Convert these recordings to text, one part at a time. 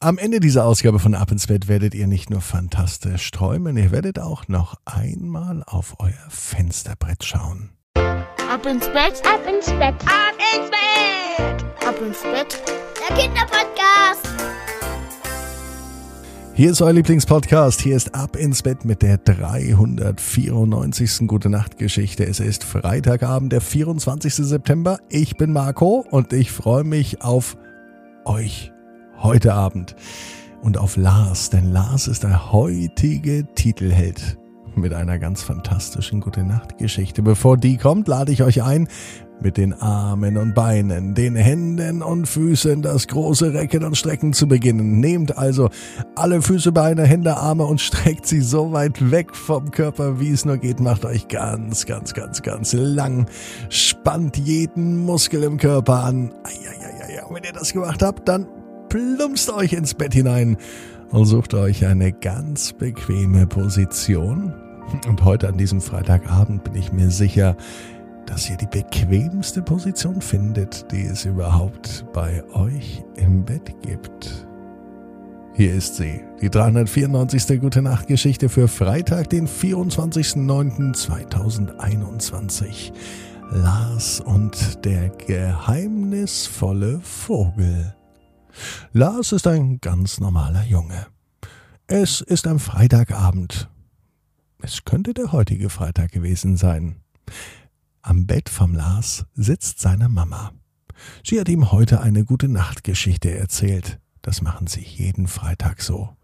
Am Ende dieser Ausgabe von Ab ins Bett werdet ihr nicht nur fantastisch träumen, ihr werdet auch noch einmal auf euer Fensterbrett schauen. Ab ins Bett, ab ins Bett, ab ins Bett, ab ins Bett, der Kinderpodcast. Hier ist euer Lieblingspodcast. Hier ist Ab ins Bett mit der 394. Gute Nacht Geschichte. Es ist Freitagabend, der 24. September. Ich bin Marco und ich freue mich auf euch heute Abend und auf Lars, denn Lars ist der heutige Titelheld mit einer ganz fantastischen Gute Nacht Geschichte. Bevor die kommt, lade ich euch ein, mit den Armen und Beinen, den Händen und Füßen das große Recken und Strecken zu beginnen. Nehmt also alle Füße, Beine, Hände, Arme und streckt sie so weit weg vom Körper, wie es nur geht. Macht euch ganz, ganz, ganz, ganz lang. Spannt jeden Muskel im Körper an. Und wenn ihr das gemacht habt, dann plumpst euch ins Bett hinein und sucht euch eine ganz bequeme Position. Und heute an diesem Freitagabend bin ich mir sicher, dass ihr die bequemste Position findet, die es überhaupt bei euch im Bett gibt. Hier ist sie, die 394. Gute Nacht Geschichte für Freitag, den 24.09.2021. Lars und der geheimnisvolle Vogel. Lars ist ein ganz normaler Junge. Es ist ein Freitagabend. Es könnte der heutige Freitag gewesen sein. Am Bett vom Lars sitzt seine Mama. Sie hat ihm heute eine gute Nachtgeschichte erzählt. Das machen sie jeden Freitag so.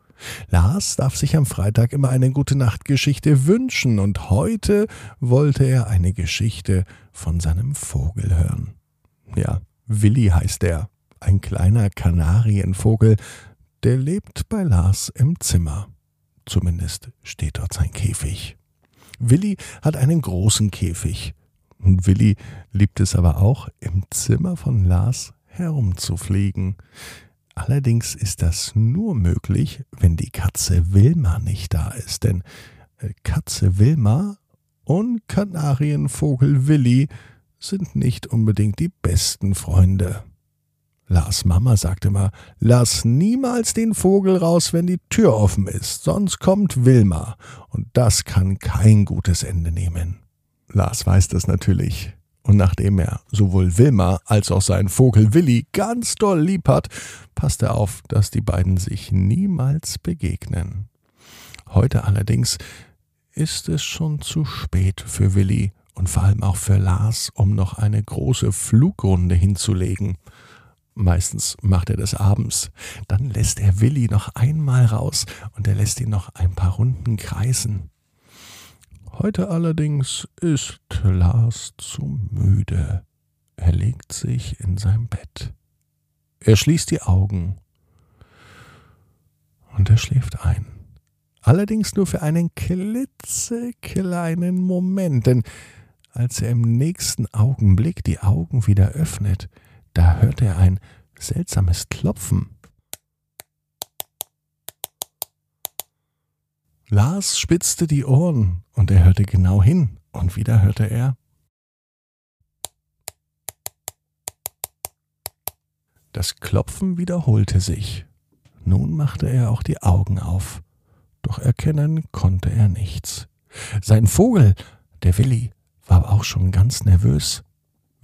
Lars darf sich am Freitag immer eine gute Nachtgeschichte wünschen und heute wollte er eine Geschichte von seinem Vogel hören. Ja, Willi heißt er ein kleiner Kanarienvogel, der lebt bei Lars im Zimmer. Zumindest steht dort sein Käfig. Willi hat einen großen Käfig. Und Willi liebt es aber auch, im Zimmer von Lars herumzufliegen. Allerdings ist das nur möglich, wenn die Katze Wilma nicht da ist, denn äh, Katze Wilma und Kanarienvogel Willi sind nicht unbedingt die besten Freunde. Lars Mama sagt immer, lass niemals den Vogel raus, wenn die Tür offen ist, sonst kommt Wilma, und das kann kein gutes Ende nehmen. Lars weiß das natürlich, und nachdem er sowohl Wilma als auch seinen Vogel Willi ganz doll lieb hat, passt er auf, dass die beiden sich niemals begegnen. Heute allerdings ist es schon zu spät für Willi und vor allem auch für Lars, um noch eine große Flugrunde hinzulegen. Meistens macht er das abends. Dann lässt er Willi noch einmal raus und er lässt ihn noch ein paar Runden kreisen. Heute allerdings ist Lars zu müde. Er legt sich in sein Bett. Er schließt die Augen und er schläft ein. Allerdings nur für einen klitzekleinen Moment, denn als er im nächsten Augenblick die Augen wieder öffnet, da hörte er ein seltsames Klopfen. Lars spitzte die Ohren und er hörte genau hin, und wieder hörte er Das Klopfen wiederholte sich. Nun machte er auch die Augen auf, doch erkennen konnte er nichts. Sein Vogel, der Willi, war auch schon ganz nervös.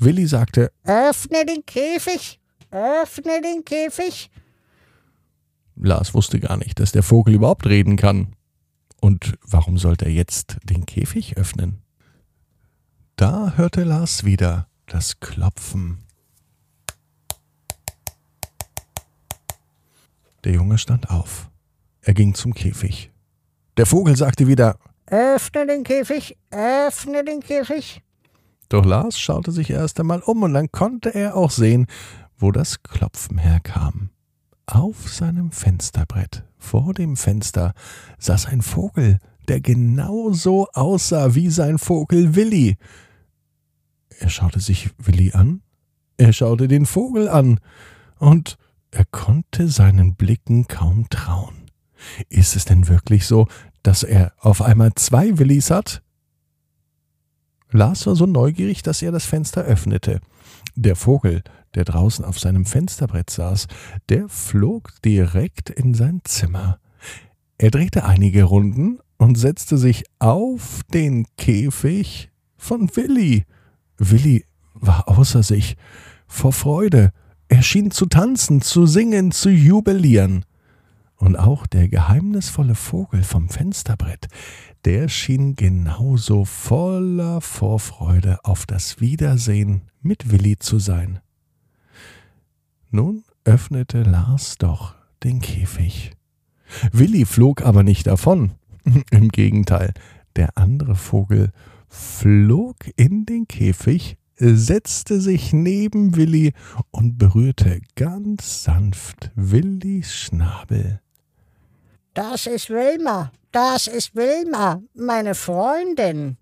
Willi sagte, Öffne den Käfig, öffne den Käfig. Lars wusste gar nicht, dass der Vogel überhaupt reden kann. Und warum sollte er jetzt den Käfig öffnen? Da hörte Lars wieder das Klopfen. Der Junge stand auf. Er ging zum Käfig. Der Vogel sagte wieder Öffne den Käfig, öffne den Käfig. Doch Lars schaute sich erst einmal um und dann konnte er auch sehen, wo das Klopfen herkam. Auf seinem Fensterbrett, vor dem Fenster, saß ein Vogel, der genau so aussah wie sein Vogel Willi. Er schaute sich Willi an, er schaute den Vogel an, und er konnte seinen Blicken kaum trauen. Ist es denn wirklich so, dass er auf einmal zwei Willis hat? Lars war so neugierig, dass er das Fenster öffnete. Der Vogel, der draußen auf seinem Fensterbrett saß, der flog direkt in sein Zimmer. Er drehte einige Runden und setzte sich auf den Käfig von Willi. Willi war außer sich vor Freude. Er schien zu tanzen, zu singen, zu jubilieren. Und auch der geheimnisvolle Vogel vom Fensterbrett, der schien genauso voller Vorfreude auf das Wiedersehen mit Willi zu sein. Nun öffnete Lars doch den Käfig. Willi flog aber nicht davon. Im Gegenteil, der andere Vogel flog in den Käfig, setzte sich neben Willi und berührte ganz sanft Willis Schnabel. Das ist Wilma, das ist Wilma, meine Freundin.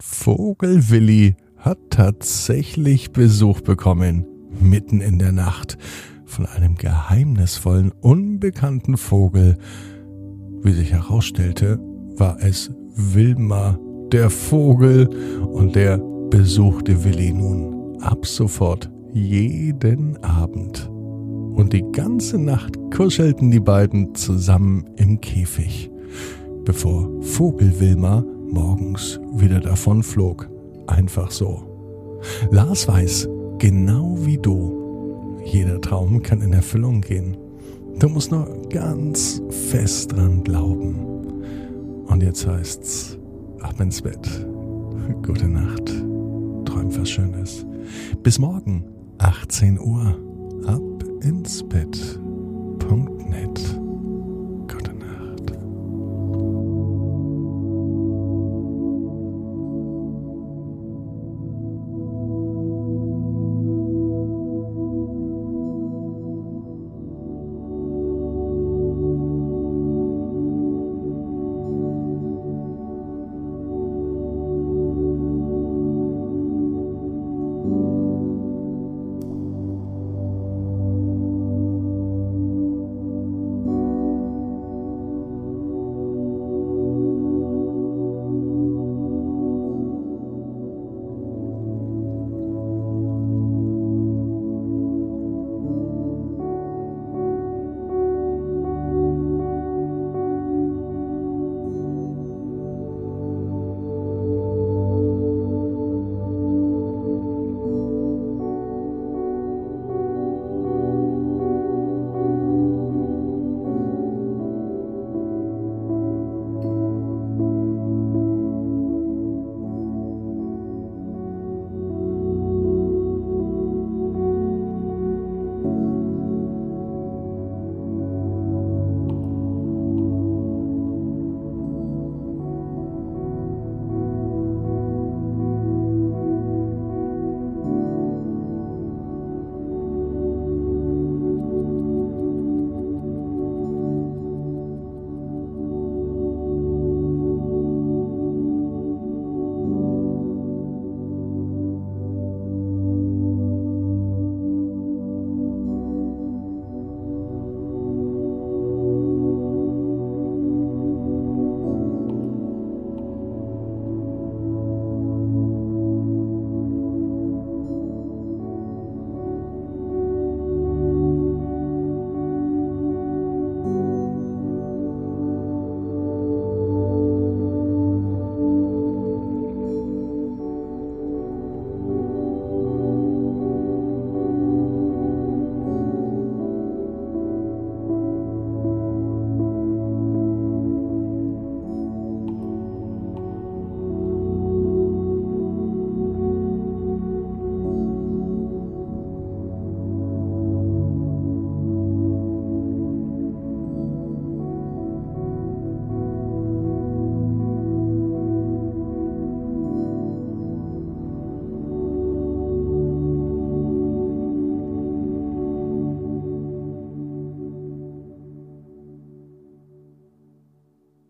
Vogel Willi hat tatsächlich Besuch bekommen, mitten in der Nacht, von einem geheimnisvollen, unbekannten Vogel. Wie sich herausstellte, war es Wilma, der Vogel, und der besuchte Willi nun ab sofort jeden Abend. Und die ganze Nacht kuschelten die beiden zusammen im Käfig, bevor Vogel Wilma morgens wieder davon flog. Einfach so. Lars weiß, genau wie du, jeder Traum kann in Erfüllung gehen. Du musst nur ganz fest dran glauben. Und jetzt heißt's, ab ins Bett. Gute Nacht. Träum was Schönes. Bis morgen, 18 Uhr insbett.net.